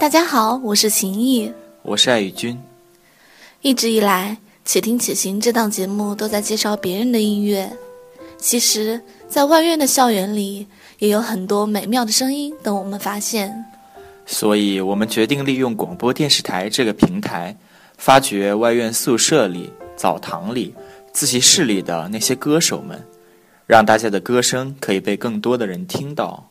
大家好，我是秦毅，我是艾宇君。一直以来，《且听且行》这档节目都在介绍别人的音乐。其实，在外院的校园里，也有很多美妙的声音等我们发现。所以，我们决定利用广播电视台这个平台，发掘外院宿舍里、澡堂里、自习室里的那些歌手们，让大家的歌声可以被更多的人听到。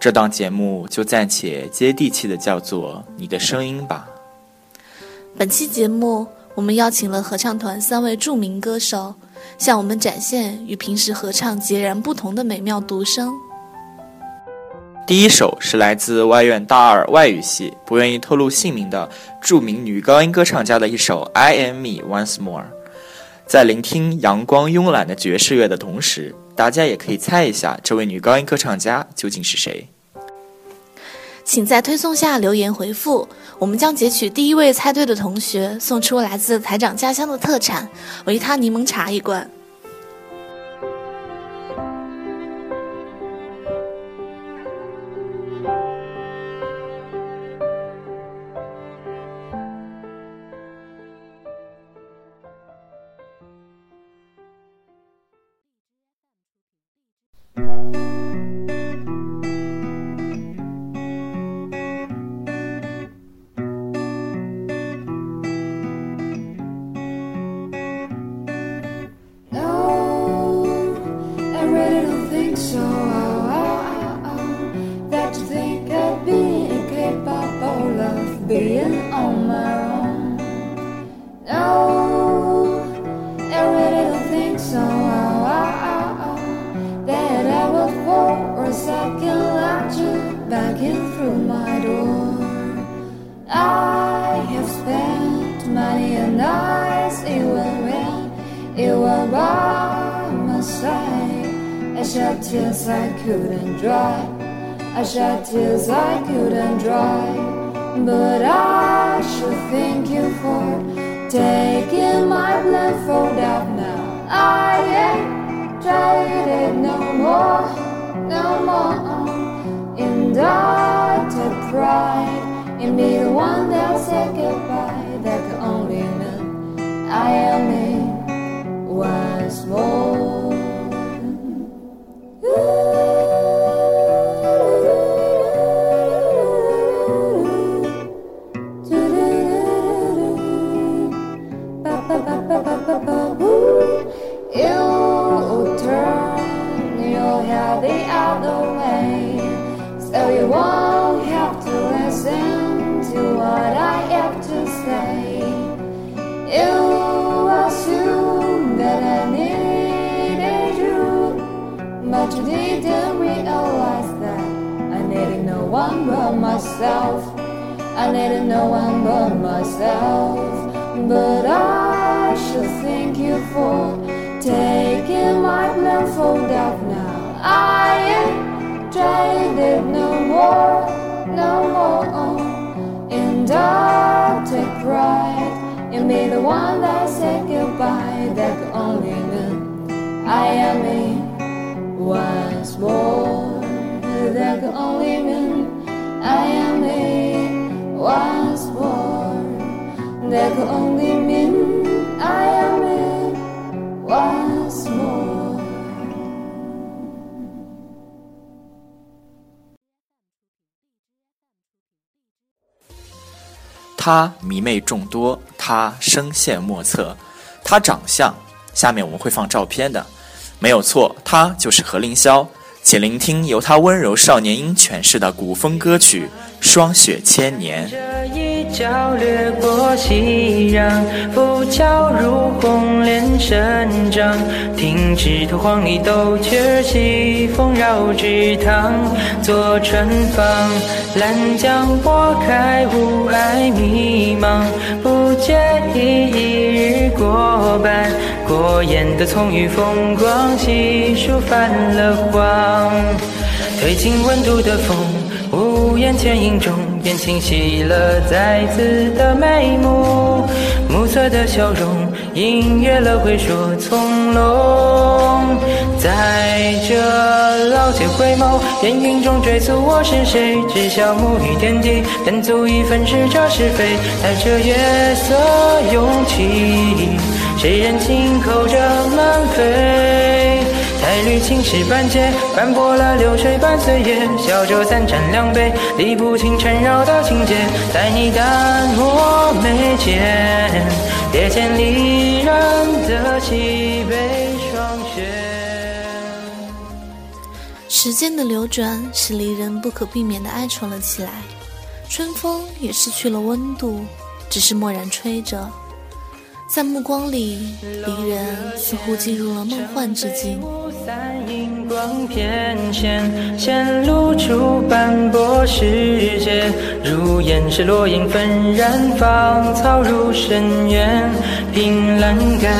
这档节目就暂且接地气的叫做“你的声音”吧。本期节目，我们邀请了合唱团三位著名歌手，向我们展现与平时合唱截然不同的美妙独声。第一首是来自外院大二外语系、不愿意透露姓名的著名女高音歌唱家的一首《I Am Me Once More》。在聆听阳光慵懒的爵士乐的同时。大家也可以猜一下，这位女高音歌唱家究竟是谁？请在推送下留言回复，我们将截取第一位猜对的同学，送出来自台长家乡的特产维他柠檬茶一罐。looking at you begging through my door. I have spent many nights, it will rain, it will by my side. I shed tears I couldn't dry, I shed tears I couldn't dry. But I should thank you for taking my blindfold off. someone undiluted pride in be the one that said goodbye that could only mean I am me once more. Myself. I needed no one but myself, but I should thank you for taking my blindfold off now. I ain't traded no more, no more. And I take pride in being the one that said goodbye. That could only mean I am me once more. That could only mean I am me once more. That could only me I am me. once more。他迷妹众多，他声线莫测，他长相，下面我们会放照片的，没有错，他就是何凌霄。请聆听由他温柔少年音诠释的古风歌曲《霜雪千年》。脚掠过熙攘，浮桥如红莲生长。听枝头黄鹂斗雀儿西风绕枝塘。坐船舫，兰江拨开雾霭迷茫。不介意一日过半，过眼的葱郁风光，细数泛了黄。推进温度的风。无言倩影中，便清晰了再次的眉目。暮色的笑容，隐约了回说从容。在这老街回眸，烟云中追溯我是谁，只消暮雨点滴，便足以分饰这是非。带着月色勇气，谁人轻叩着门扉？太绿青石板街，斑驳了流水般岁月，小酌三盏两杯，理不清缠绕的情节，在你淡漠眉间，瞥见离人的喜悲霜雪。时间的流转使离人不可避免地哀愁了起来，春风也失去了温度，只是默然吹着。在目光里，离人似乎进入了梦幻之境。散荧光偏跹，显露出斑驳世界。如烟是落英纷然，芳草入深渊。凭栏杆，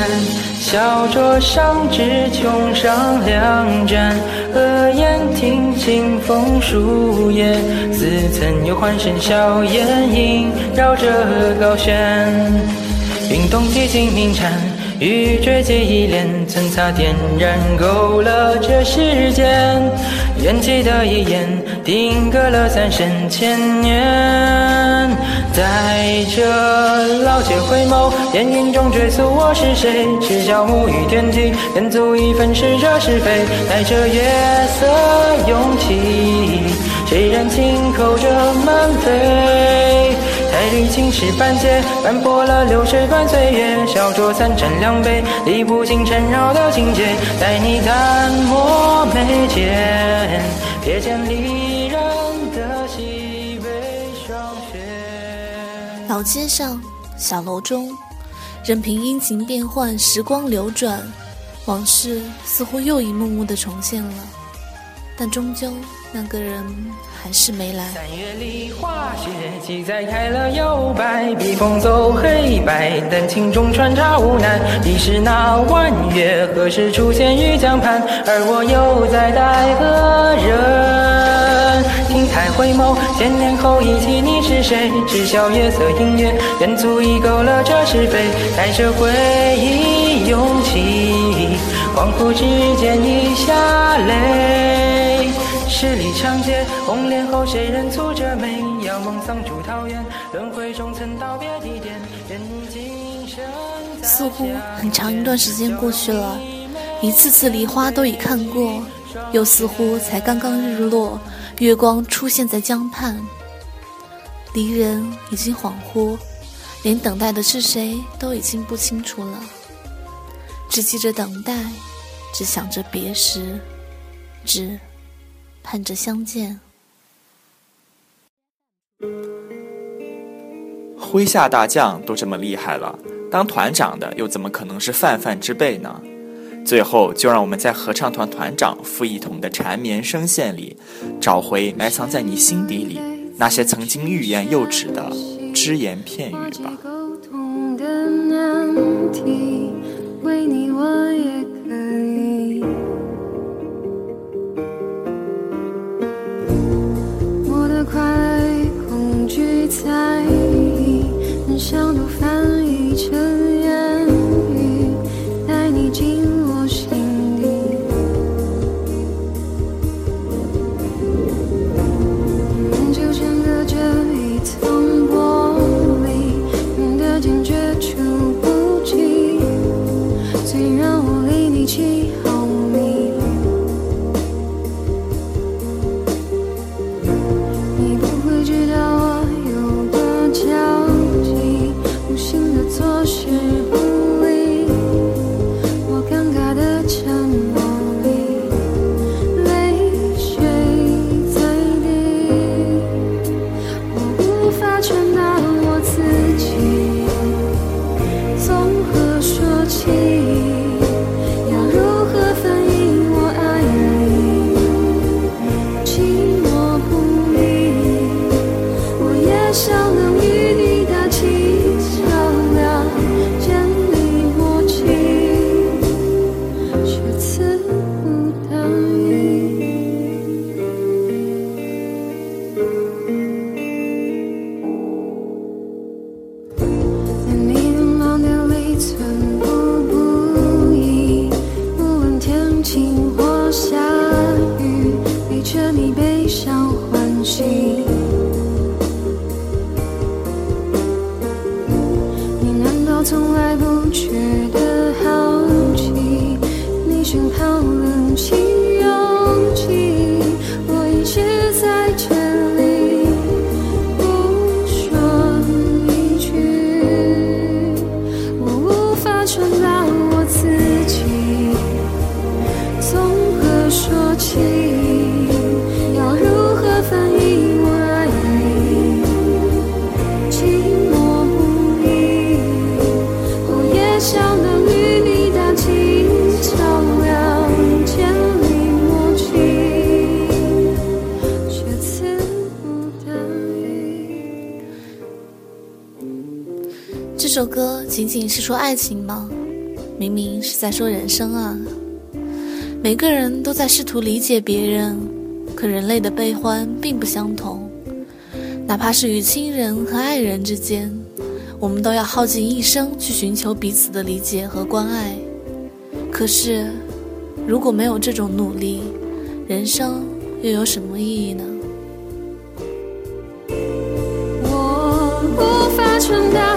小桌上只琼上两盏。合眼听清风树叶，似曾有欢声笑言萦绕着高轩。云动几经鸣蝉，雨坠结一帘，曾擦点燃勾勒这世间。缘起的一眼，定格了三生千年。在这老街回眸，烟云中追溯我是谁，赤脚沐浴天地，便足以粉饰这是非。待这月色涌起，谁人轻叩着门扉？太绿青石板街，斑驳了流水般岁月，小酌三盏两杯，理不清缠绕的情节，在你淡漠眉间，瞥见离人的喜悲霜雪。老街上，小楼中，任凭阴晴变幻，时光流转，往事似乎又一幕幕的重现了，但终究那个人还是没来。三月里花雪，七载开了又败，笔锋走黑白，丹青中穿插无奈。已是那弯月，何时出现于江畔？而我又在待何人？亭台回眸，千年后忆起你是谁？知晓月色隐约，便足以勾勒这是非。带着回忆涌起，恍惚之间已下泪。十里长街，红莲后谁人蹙着眉？遥望桑竹桃源，轮回中曾道别地点，愿今生似乎很长一段时间过去了，一次次梨花都已看过，又似乎才刚刚日落，月光出现在江畔。离人已经恍惚，连等待的是谁都已经不清楚了，只记着等待，只想着别时，只盼着相见。麾下大将都这么厉害了，当团长的又怎么可能是泛泛之辈呢？最后，就让我们在合唱团团长傅一彤的缠绵声线里，找回埋藏在你心底里那些曾经欲言又止的只言片语吧。仅仅是说爱情吗？明明是在说人生啊！每个人都在试图理解别人，可人类的悲欢并不相同。哪怕是与亲人和爱人之间，我们都要耗尽一生去寻求彼此的理解和关爱。可是，如果没有这种努力，人生又有什么意义呢？我无法传达。